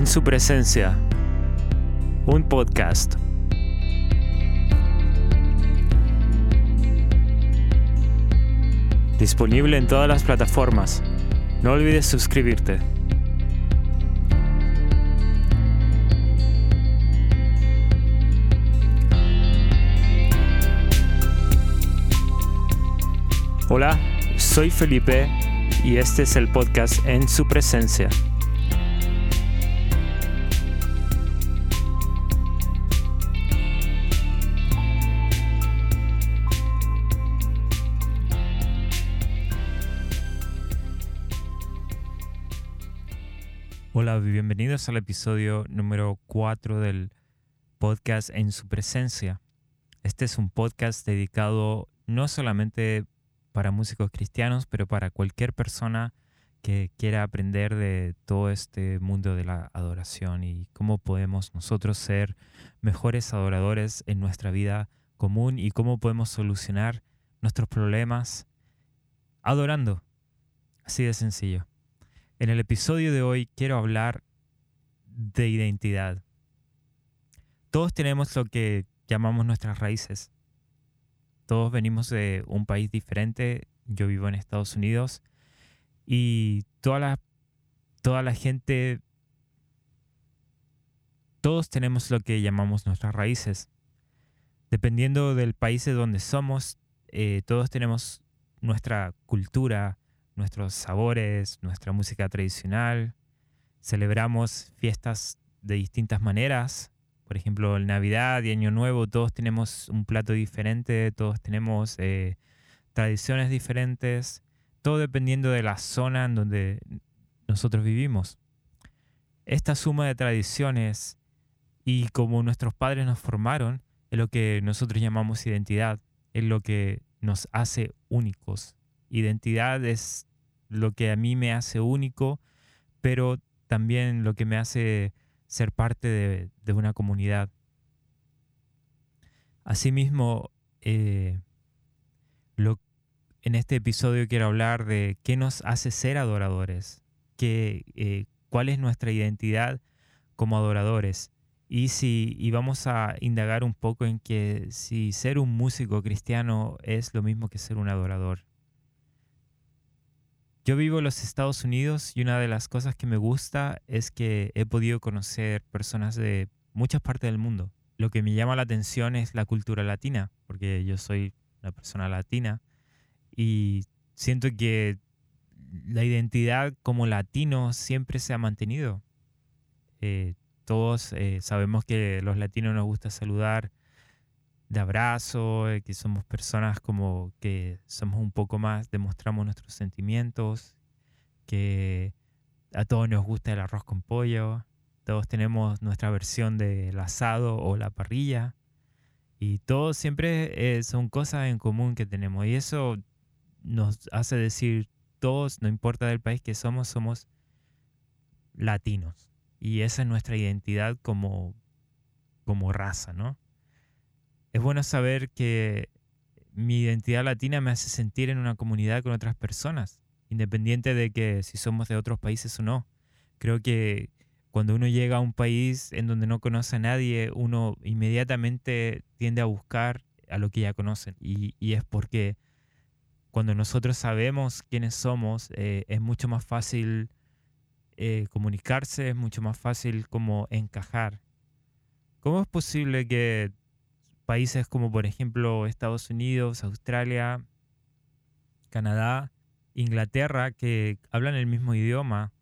En su presencia, un podcast. Disponible en todas las plataformas. No olvides suscribirte. Hola, soy Felipe y este es el podcast En su presencia. Hola, bienvenidos al episodio número 4 del podcast En su presencia. Este es un podcast dedicado no solamente para músicos cristianos, pero para cualquier persona que quiera aprender de todo este mundo de la adoración y cómo podemos nosotros ser mejores adoradores en nuestra vida común y cómo podemos solucionar nuestros problemas adorando. Así de sencillo. En el episodio de hoy quiero hablar de identidad. Todos tenemos lo que llamamos nuestras raíces. Todos venimos de un país diferente. Yo vivo en Estados Unidos y toda la, toda gente, todos tenemos lo que llamamos nuestras raíces. Dependiendo del país de donde somos, eh, todos tenemos nuestra cultura, nuestros sabores, nuestra música tradicional. Celebramos fiestas de distintas maneras. Por ejemplo, el Navidad y Año Nuevo, todos tenemos un plato diferente, todos tenemos eh, tradiciones diferentes, todo dependiendo de la zona en donde nosotros vivimos. Esta suma de tradiciones y como nuestros padres nos formaron, es lo que nosotros llamamos identidad, es lo que nos hace únicos. Identidad es lo que a mí me hace único, pero también lo que me hace ser parte de, una comunidad. Asimismo, eh, en este episodio quiero hablar de qué nos hace ser adoradores, qué, eh, cuál es nuestra identidad como adoradores. Y, si, y vamos a indagar un poco en que si ser un músico cristiano es lo mismo que ser un adorador. Yo vivo en los Estados Unidos y una de las cosas que me gusta es que he podido conocer personas de muchas partes del mundo. Lo que me llama la atención es la cultura latina, porque yo soy una persona latina y siento que la identidad como latino siempre se ha mantenido. Eh, todos eh, sabemos que los latinos nos gusta saludar de abrazo, eh, que somos personas como que somos un poco más, demostramos nuestros sentimientos, que a todos nos gusta el arroz con pollo, todos tenemos nuestra versión del asado o la parrilla, y todos siempre eh, son cosas en común que tenemos, y eso nos hace decir todos, no importa del país que somos, somos latinos, y esa es nuestra identidad como, como raza, ¿no? Es bueno saber que mi identidad latina me hace sentir en una comunidad con otras personas, independiente de que si somos de otros países o no. Creo que cuando uno llega a un país en donde no conoce a nadie, uno inmediatamente tiende a buscar a lo que ya conocen. Y, es porque cuando nosotros sabemos quiénes somos, eh, es mucho más fácil eh, comunicarse, es mucho más fácil como encajar. ¿Cómo es posible que países como por ejemplo Estados Unidos, Australia, Canadá, Inglaterra, que hablan el mismo idioma,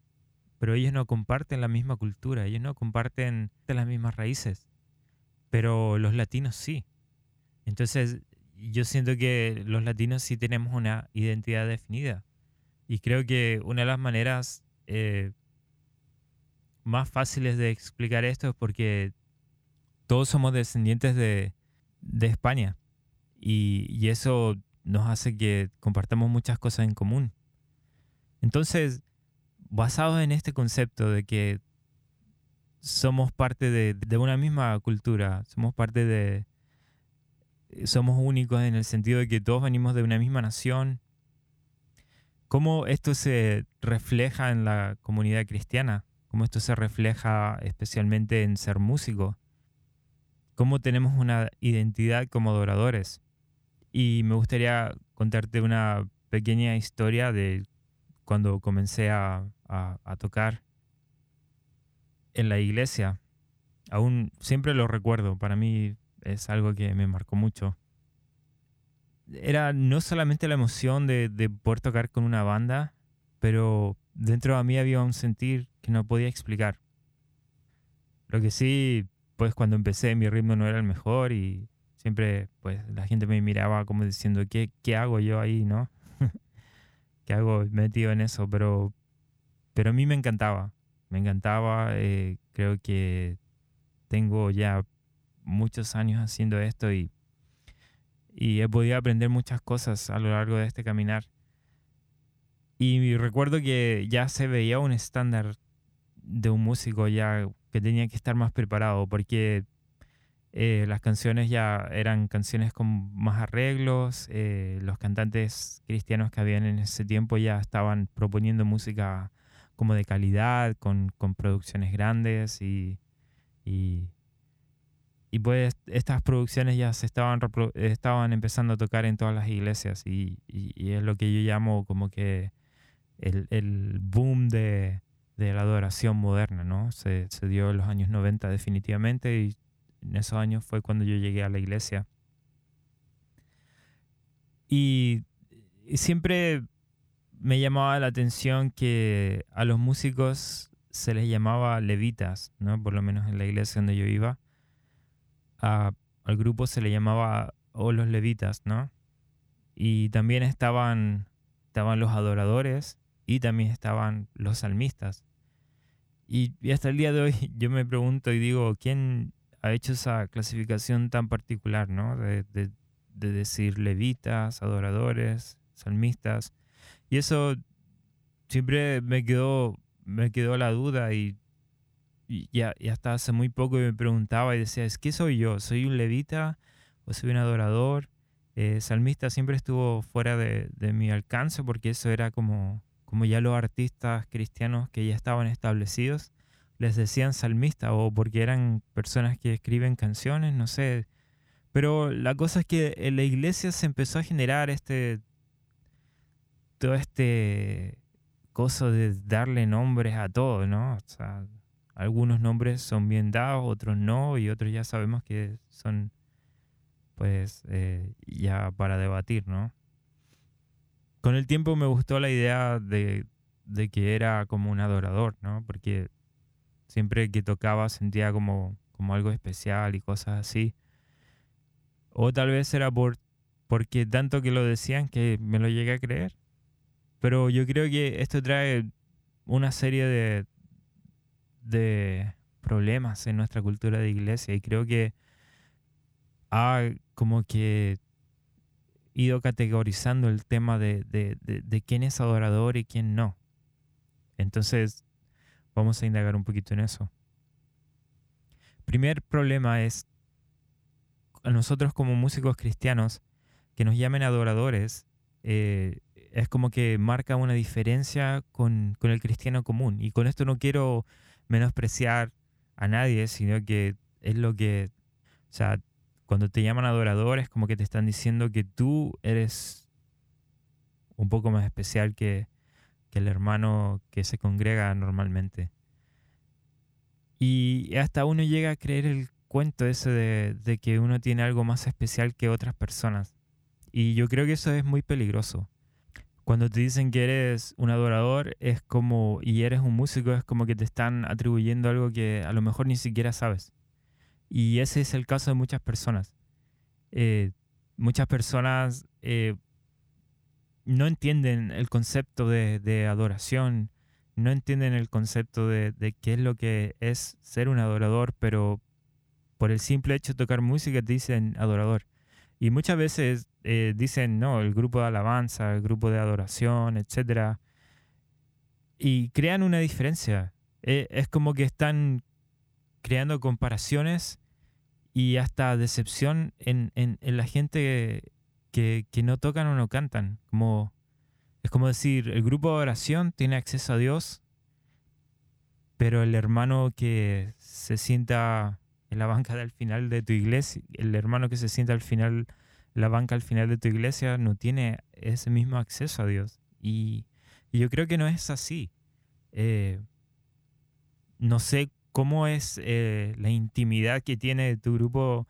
pero ellos no comparten la misma cultura, ellos no comparten las mismas raíces, pero los latinos sí. Entonces yo siento que los latinos sí tenemos una identidad definida. Y creo que una de las maneras eh, más fáciles de explicar esto es porque todos somos descendientes de, de España. Y, eso nos hace que compartamos muchas cosas en común. Entonces, basado en este concepto de que somos parte de, una misma cultura, somos parte de... Somos únicos en el sentido de que todos venimos de una misma nación. ¿Cómo esto se refleja en la comunidad cristiana? cómo esto se refleja especialmente en ser músico, cómo tenemos una identidad como adoradores. Y me gustaría contarte una pequeña historia de cuando comencé a, tocar en la iglesia. Aún siempre lo recuerdo, para mí es algo que me marcó mucho. Era no solamente la emoción de, de poder tocar con una banda, pero dentro de mí había un sentir que no podía explicar. Lo que sí, pues cuando empecé mi ritmo no era el mejor y siempre pues la gente me miraba como diciendo, ¿qué, qué hago yo ahí, no? ¿Qué hago metido en eso? Pero, pero a mí me encantaba, me encantaba, eh, creo que tengo ya muchos años haciendo esto y, y he podido aprender muchas cosas a lo largo de este caminar. Y recuerdo que ya se veía un estándar de un músico ya que tenía que estar más preparado porque eh, las canciones ya eran canciones con más arreglos, eh, los cantantes cristianos que habían en ese tiempo ya estaban proponiendo música como de calidad, con, con producciones grandes y, y, y pues estas producciones ya se estaban, estaban empezando a tocar en todas las iglesias y, y, es lo que yo llamo como que el, el boom de, de, la adoración moderna, ¿no? Se, se, dio en los años 90 definitivamente y en esos años fue cuando yo llegué a la iglesia. Y, siempre me llamaba la atención que a los músicos se les llamaba levitas, ¿no? Por lo menos en la iglesia donde yo iba al grupo se le llamaba o los levitas, ¿no? Y también estaban, estaban los adoradores y también estaban los salmistas. Y, hasta el día de hoy yo me pregunto y digo, ¿quién ha hecho esa clasificación tan particular, ¿no? De, de, de decir levitas, adoradores, salmistas. Y eso siempre me quedó, me quedó la duda y y, hasta hace muy poco me preguntaba y decía, ¿es qué soy yo? ¿Soy un levita o soy un adorador? Eh, salmista siempre estuvo fuera de, mi alcance porque eso era como, como ya los artistas cristianos que ya estaban establecidos les decían salmista o porque eran personas que escriben canciones, no sé. Pero la cosa es que en la iglesia se empezó a generar este todo este cosa de darle nombres a todo, ¿no? O sea, algunos nombres son bien dados, otros no, y otros ya sabemos que son pues eh, ya para debatir, ¿no? Con el tiempo me gustó la idea de, que era como un adorador, ¿no? Porque siempre que tocaba sentía como, como algo especial y cosas así. O tal vez era por, porque tanto que lo decían que me lo llegué a creer. Pero yo creo que esto trae una serie de, de problemas en nuestra cultura de iglesia y creo que ha como que ido categorizando el tema de, de, quién es adorador y quién no. Entonces, vamos a indagar un poquito en eso. Primer problema es a nosotros como músicos cristianos que nos llamen adoradores, eh, es como que marca una diferencia con, con, el cristiano común. Y con esto no quiero menospreciar a nadie, sino que es lo que, o sea, cuando te llaman adorador es como que te están diciendo que tú eres un poco más especial que, que el hermano que se congrega normalmente. Y hasta uno llega a creer el cuento ese de, de que uno tiene algo más especial que otras personas. Y yo creo que eso es muy peligroso cuando te dicen que eres un adorador es como y eres un músico es como que te están atribuyendo algo que a lo mejor ni siquiera sabes y ese es el caso de muchas personas eh, muchas personas eh, no entienden el concepto de, adoración no entienden el concepto de, qué es lo que es ser un adorador pero por el simple hecho de tocar música dicen adorador y muchas veces eh, dicen, no, el grupo de alabanza, el grupo de adoración, etc. Y crean una diferencia. Es como que están creando comparaciones y hasta decepción en, en, la gente que, que, no tocan o no cantan. Como, es como decir, el grupo de adoración tiene acceso a Dios Pero el hermano que se sienta en la banca del final de tu iglesia, el hermano que se sienta al final, en la banca al final de tu iglesia, no tiene ese mismo acceso a Dios. Y, yo creo que no es así. Eh, no sé cómo es eh, la intimidad que tiene tu grupo,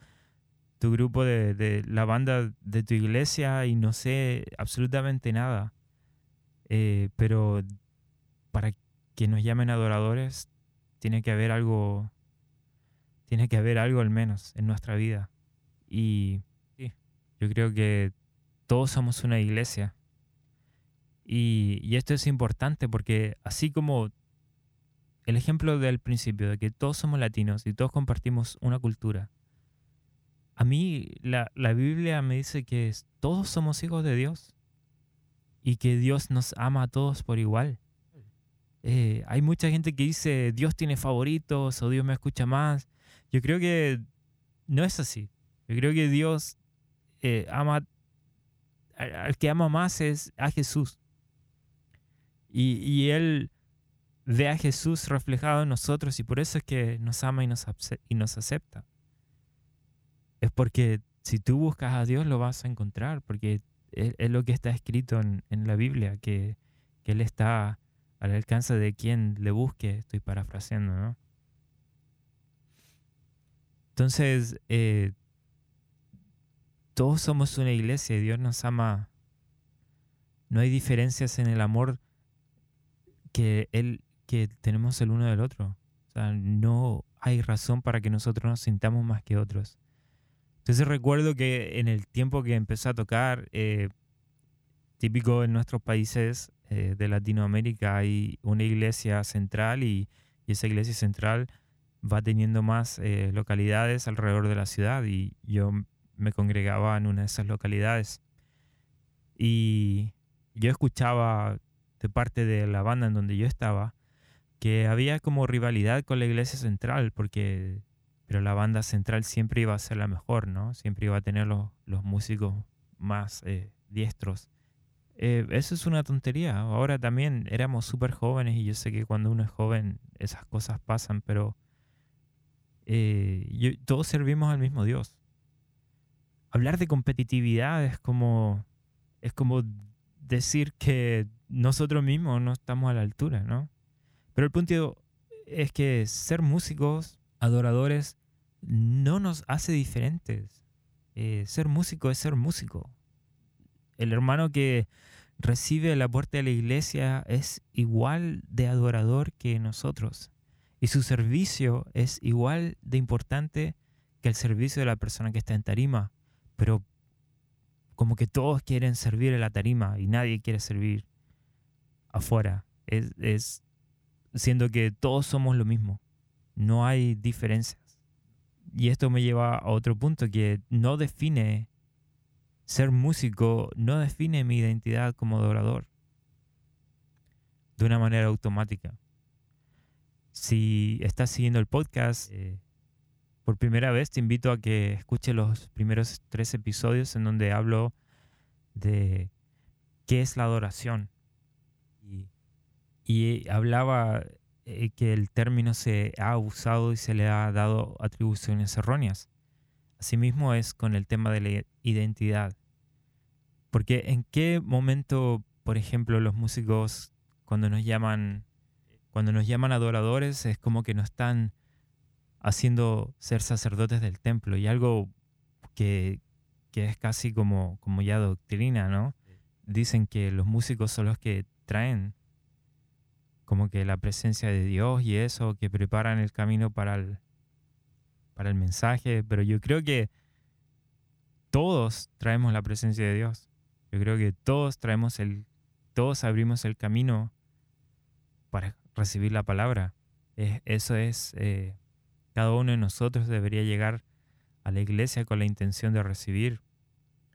tu grupo de, la banda de tu iglesia y no sé absolutamente nada. Eh, pero para que nos llamen adoradores, tiene que haber algo, tiene que haber algo al menos en nuestra vida. Y yo creo que todos somos una iglesia. Y, y esto es importante porque así como el ejemplo del principio de que todos somos latinos y todos compartimos una cultura, a mí la, la Biblia me dice que todos somos hijos de Dios y que Dios nos ama a todos por igual. Eh, hay mucha gente que dice Dios tiene favoritos o Dios me escucha más. Yo creo que no es así. Yo creo que Dios eh, ama, al que ama más es a Jesús. Y, y, Él ve a Jesús reflejado en nosotros y por eso es que nos ama y nos, y nos acepta. Es porque si tú buscas a Dios lo vas a encontrar, porque es, lo que está escrito en, la Biblia, que, Él está al alcance de quien le busque, estoy parafraseando, ¿no? Entonces, eh, todos somos una iglesia y Dios nos ama. No hay diferencias en el amor que, él, que tenemos el uno del otro. O sea, no hay razón para que nosotros nos sintamos más que otros. Entonces recuerdo que en el tiempo que empecé a tocar, eh, típico en nuestros países eh, de Latinoamérica, hay una iglesia central y, esa iglesia central va teniendo más eh, localidades alrededor de la ciudad y yo me congregaba en una de esas localidades. Y yo escuchaba de parte de la banda en donde yo estaba que había como rivalidad con la iglesia central porque pero la banda central siempre iba a ser la mejor, ¿no? Siempre iba a tener los, músicos más eh, diestros. Eh, eso es una tontería. Ahora también éramos súper jóvenes y yo sé que cuando uno es joven esas cosas pasan, pero eh, todos servimos al mismo Dios. Hablar de competitividad es como, es como decir que nosotros mismos no estamos a la altura, ¿no? Pero el punto es que ser músicos adoradores no nos hace diferentes. Eh, ser músico es ser músico. El hermano que recibe la puerta de la iglesia es igual de adorador que nosotros. Y su servicio es igual de importante que el servicio de la persona que está en tarima. Pero como que todos quieren servir en la tarima y nadie quiere servir afuera. Es, es siendo que todos somos lo mismo. No hay diferencias. Y esto me lleva a otro punto que no define, ser músico no define mi identidad como adorador de una manera automática. Si estás siguiendo el podcast eh, por primera vez, te invito a que escuches los primeros tres episodios en donde hablo de qué es la adoración. Y hablaba eh, que el término se ha usado y se le ha dado atribuciones erróneas. Asimismo es con el tema de la identidad. Porque en qué momento, por ejemplo, los músicos cuando nos llaman cuando nos llaman adoradores es como que nos están haciendo ser sacerdotes del templo y algo que, que es casi como, como ya doctrina, ¿no? Dicen que los músicos son los que traen como que la presencia de Dios y eso, que preparan el camino para el, para el mensaje, pero yo creo que todos traemos la presencia de Dios. Yo creo que todos traemos el, todos abrimos el camino para recibir la palabra. eso es, eh, cada uno de nosotros debería llegar a la iglesia con la intención de recibir.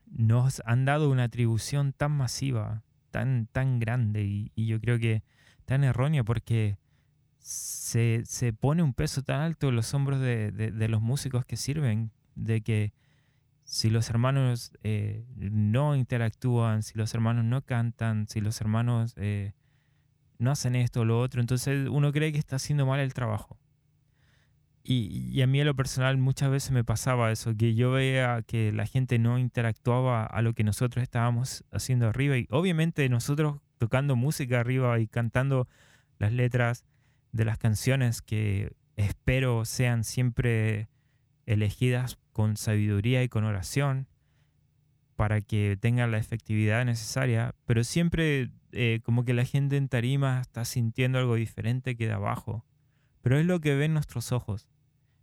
Nos han dado una atribución tan masiva, tan, tan grande, y yo creo que tan errónea porque se, se, pone un peso tan alto en los hombros de, de, los músicos que sirven, de que si los hermanos eh, no interactúan, si los hermanos no cantan, si los hermanos eh, no hacen esto o lo otro, entonces uno cree que está haciendo mal el trabajo. Y, a mí en lo personal muchas veces me pasaba eso, que yo veía que la gente no interactuaba a lo que nosotros estábamos haciendo arriba. Y obviamente nosotros tocando música arriba y cantando las letras de las canciones que espero sean siempre elegidas con sabiduría y con oración para que tengan la efectividad necesaria, pero siempre eh, como que la gente en tarima está sintiendo algo diferente que de abajo. Pero es lo que ven nuestros ojos.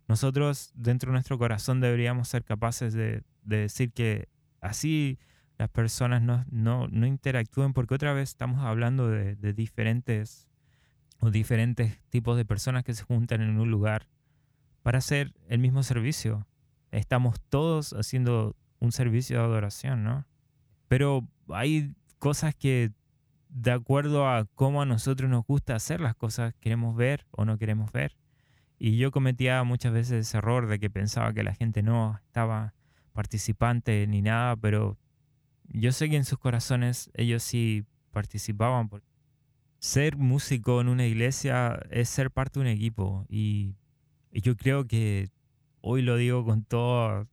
Nosotros dentro de nuestro corazón deberíamos ser capaces de, decir que así las personas no, interactúen porque otra vez estamos hablando de, de diferentes o diferentes tipos de personas que se juntan en un lugar para hacer el mismo servicio. Estamos todos haciendo un servicio de adoración, ¿no? Pero hay cosas que de acuerdo a cómo a nosotros nos gusta hacer las cosas, queremos ver o no queremos ver. Y yo cometía muchas veces ese error de que pensaba que la gente no estaba participante ni nada, pero yo sé que en sus corazones ellos sí participaban. Ser músico en una iglesia es ser parte de un equipo y, yo creo que hoy lo digo con, todo,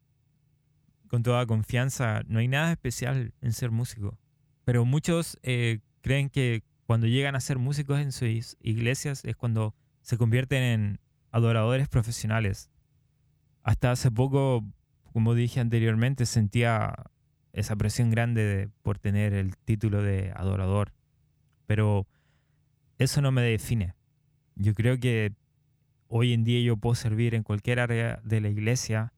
con toda confianza, no hay nada especial en ser músico, pero muchos eh, creen que cuando llegan a ser músicos en sus iglesias es cuando se convierten en adoradores profesionales. Hasta hace poco, como dije anteriormente, sentía esa presión grande por tener el título de adorador. Pero eso no me define. Yo creo que hoy en día yo puedo servir en cualquier área de la iglesia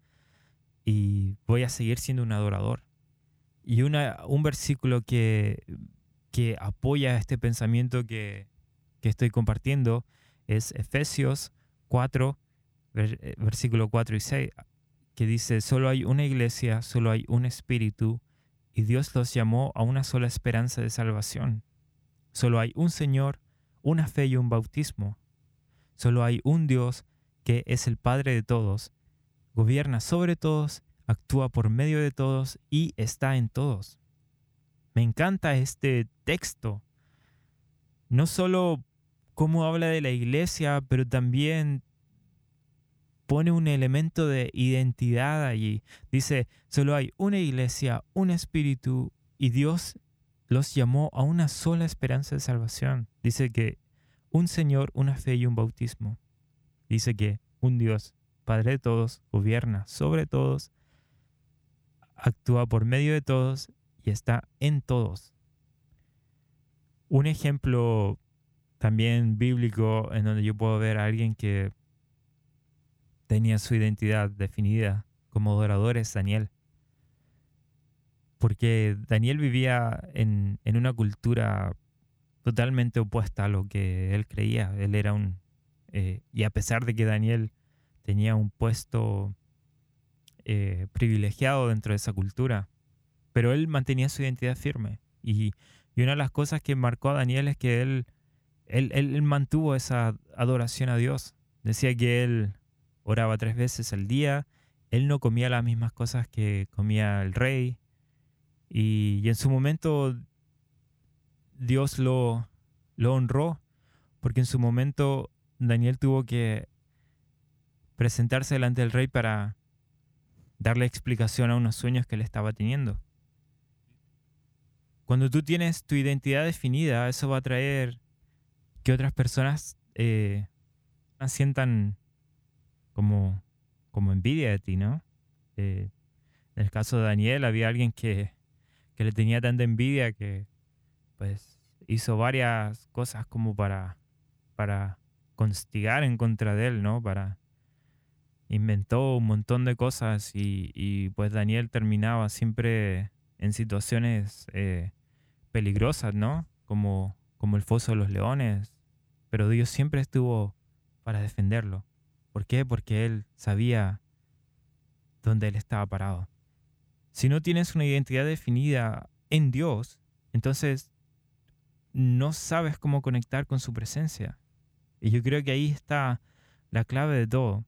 y voy a seguir siendo un adorador. Y una, un versículo que, que apoya este pensamiento que, que estoy compartiendo es Efesios 4, eh, versículo 4 y 6, que dice, solo hay una iglesia, solo hay un espíritu, y Dios los llamó a una sola esperanza de salvación. Solo hay un Señor, una fe y un bautismo. Solo hay un Dios que es el Padre de todos, gobierna sobre todos, actúa por medio de todos y está en todos. Me encanta este texto, no solo cómo habla de la iglesia, pero también pone un elemento de identidad allí. Dice, solo hay una iglesia, un espíritu, y Dios los llamó a una sola esperanza de salvación. Dice que un Señor, una fe y un bautismo. Dice que un Dios, Padre de todos, gobierna sobre todos, actúa por medio de todos y está en todos. Un ejemplo también bíblico en donde yo puedo ver a alguien que tenía su identidad definida como adorador es Daniel. Porque Daniel vivía en, una cultura totalmente opuesta a lo que él creía. Él era un... Eh, y a pesar de que Daniel tenía un puesto eh, privilegiado dentro de esa cultura, pero él mantenía su identidad firme. Y, y una de las cosas que marcó a Daniel es que él él, mantuvo esa adoración a Dios. Decía que él oraba tres veces al día, él no comía las mismas cosas que comía el rey, y, en su momento Dios lo, lo honró, porque en su momento Daniel tuvo que presentarse delante del rey para darle explicación a unos sueños que él estaba teniendo. Cuando tú tienes tu identidad definida, eso va a traer que otras personas eh, sientan como, como envidia de ti, ¿no? Eh, en el caso de Daniel había alguien que, que, le tenía tanta envidia que pues hizo varias cosas como para, para constigar en contra de él, ¿no? Para inventó un montón de cosas y, y pues Daniel terminaba siempre en situaciones eh, peligrosas, ¿no? Como como el foso de los leones, pero Dios siempre estuvo para defenderlo. ¿Por qué? Porque Él sabía dónde Él estaba parado. Si no tienes una identidad definida en Dios, entonces no sabes cómo conectar con su presencia. Y yo creo que ahí está la clave de todo.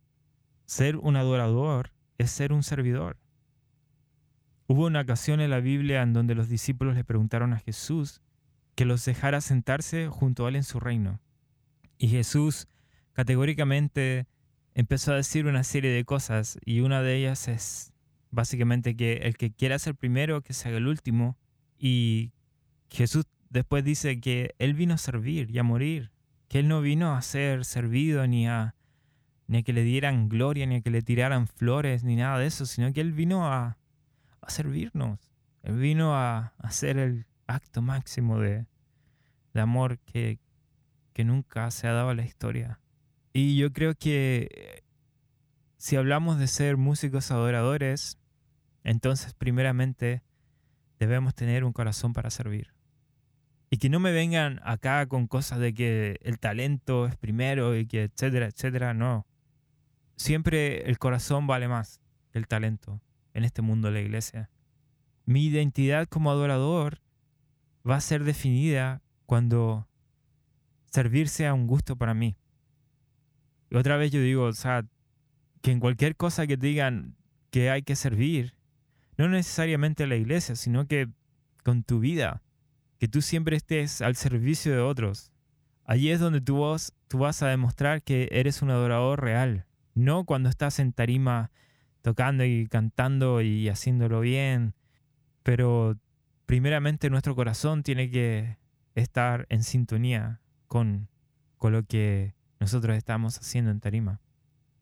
Ser un adorador es ser un servidor. Hubo una ocasión en la Biblia en donde los discípulos le preguntaron a Jesús que los dejara sentarse junto a él en su reino. Y Jesús categóricamente empezó a decir una serie de cosas y una de ellas es básicamente que el que quiera ser primero, que se haga el último. Y Jesús después dice que Él vino a servir y a morir, que Él no vino a ser servido ni a, ni a que le dieran gloria, ni a que le tiraran flores, ni nada de eso, sino que Él vino a, a servirnos. Él vino a, hacer el acto máximo de, de amor que, que nunca se ha dado a la historia. Y yo creo que si hablamos de ser músicos adoradores, entonces primeramente debemos tener un corazón para servir. Y que no me vengan acá con cosas de que el talento es primero y que etcétera, etcétera, no. Siempre el corazón vale más que el talento en este mundo de la iglesia. Mi identidad como adorador va a ser definida cuando servir sea un gusto para mí. Otra vez yo digo, o sea, que en cualquier cosa que digan que hay que servir, no necesariamente la iglesia, sino que con tu vida, que tú siempre estés al servicio de otros. Allí es donde tú, vos, tú vas a demostrar que eres un adorador real, no cuando estás en tarima tocando y cantando y haciéndolo bien, pero primeramente nuestro corazón tiene que estar en sintonía con, con lo que nosotros estamos haciendo en tarima.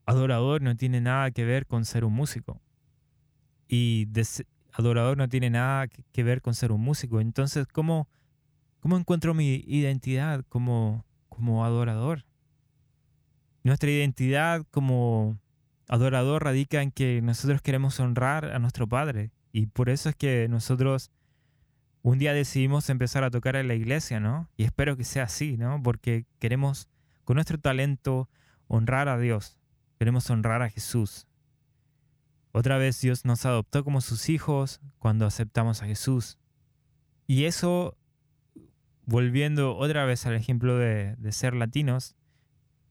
Adorador no tiene nada que ver con ser un músico. Y adorador no tiene nada que ver con ser un músico. Entonces, ¿cómo, cómo encuentro mi identidad como, como adorador? Nuestra identidad como adorador radica en que nosotros queremos honrar a nuestro Padre. Y por eso es que nosotros un día decidimos empezar a tocar en la iglesia, ¿no? Y espero que sea así, ¿no? Porque queremos con nuestro talento honrar a Dios. Queremos honrar a Jesús. Otra vez Dios nos adoptó como sus hijos cuando aceptamos a Jesús. Y eso, volviendo otra vez al ejemplo de, ser latinos,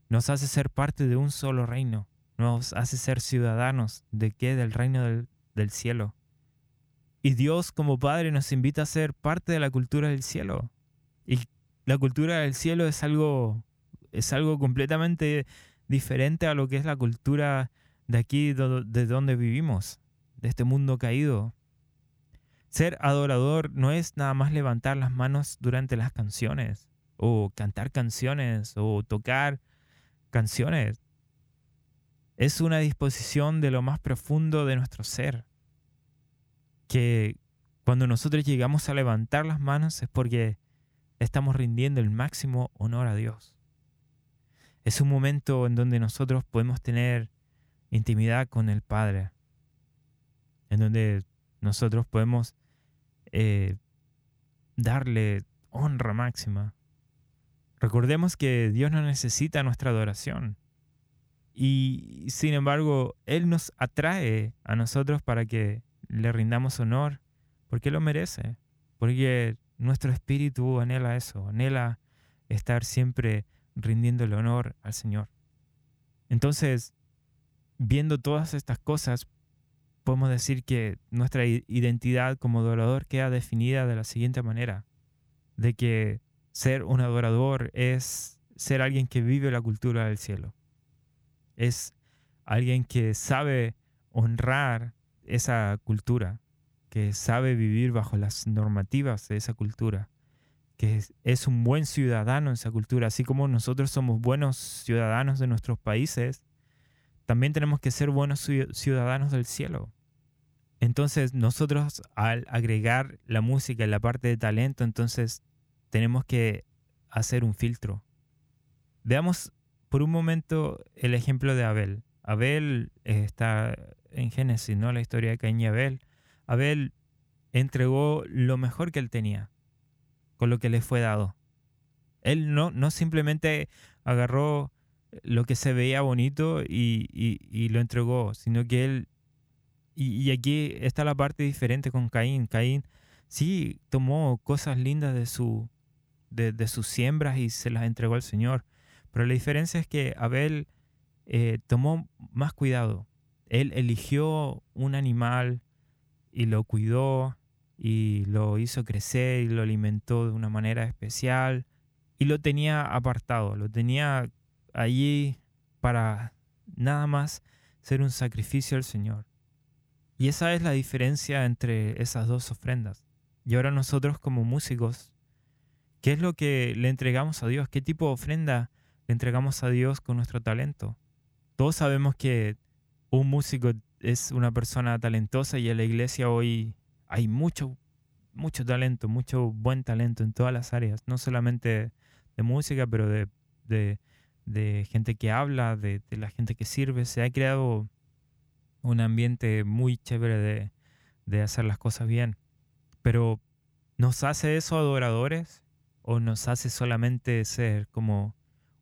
nos hace ser parte de un solo reino. Nos hace ser ciudadanos de qué? Del reino del, del cielo. Y Dios como Padre nos invita a ser parte de la cultura del cielo. Y la cultura del cielo es algo es algo completamente diferente a lo que es la cultura de aquí, de donde vivimos, de este mundo caído. Ser adorador no es nada más levantar las manos durante las canciones, o cantar canciones, o tocar canciones. Es una disposición de lo más profundo de nuestro ser. Que cuando nosotros llegamos a levantar las manos es porque estamos rindiendo el máximo honor a Dios. Es un momento en donde nosotros podemos tener intimidad con el Padre, en donde nosotros podemos eh, darle honra máxima. Recordemos que Dios no necesita nuestra adoración. Y sin embargo, Él nos atrae a nosotros para que le rindamos honor, porque lo merece, porque nuestro espíritu anhela eso, anhela estar siempre rindiendo el honor al Señor. Entonces, viendo todas estas cosas, podemos decir que nuestra identidad como adorador queda definida de la siguiente manera, de que ser un adorador es ser alguien que vive la cultura del cielo, es alguien que sabe honrar esa cultura, que sabe vivir bajo las normativas de esa cultura, que es, un buen ciudadano en esa cultura, así como nosotros somos buenos ciudadanos de nuestros países, también tenemos que ser buenos ciudadanos del cielo. Entonces nosotros al agregar la música en la parte de talento, entonces tenemos que hacer un filtro. Veamos por un momento el ejemplo de Abel. Abel está en Génesis, ¿no? La historia de Caín y Abel. Abel entregó lo mejor que él tenía con lo que le fue dado. Él no, no simplemente agarró lo que se veía bonito y, lo entregó, sino que él, y, aquí está la parte diferente con Caín. Caín sí tomó cosas lindas de, su, de, sus siembras y se las entregó al Señor, pero la diferencia es que Abel eh, tomó más cuidado. Él eligió un animal y lo cuidó y lo hizo crecer y lo alimentó de una manera especial y lo tenía apartado, lo tenía allí para nada más ser un sacrificio al Señor. Y esa es la diferencia entre esas dos ofrendas. Y ahora nosotros como músicos, ¿qué es lo que le entregamos a Dios? ¿Qué tipo de ofrenda le entregamos a Dios con nuestro talento? Todos sabemos que un músico es una persona talentosa y en la iglesia hoy hay mucho, mucho talento, mucho buen talento en todas las áreas, no solamente de música, pero de, de, gente que habla, de, la gente que sirve. Se ha creado un ambiente muy chévere de, de hacer las cosas bien. Pero ¿nos hace eso adoradores o nos hace solamente ser como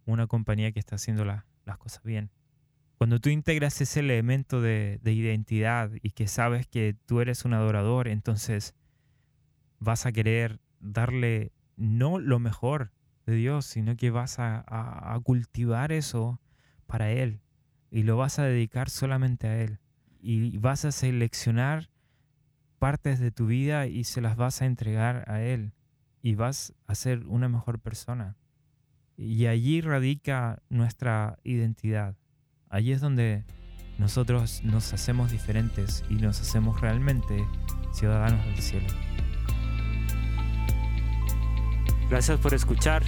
una compañía que está haciendo las cosas bien? Cuando tú integras ese elemento de, identidad y que sabes que tú eres un adorador, entonces vas a querer darle no lo mejor de Dios, sino que vas a, cultivar eso para Él y lo vas a dedicar solamente a Él. Y vas a seleccionar partes de tu vida y se las vas a entregar a Él y vas a ser una mejor persona. Y allí radica nuestra identidad. Allí es donde nosotros nos hacemos diferentes y nos hacemos realmente ciudadanos del cielo. Gracias por escuchar.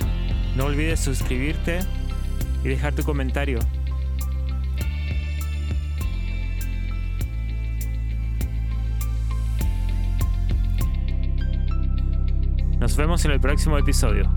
No olvides suscribirte y dejar tu comentario. Nos vemos en el próximo episodio.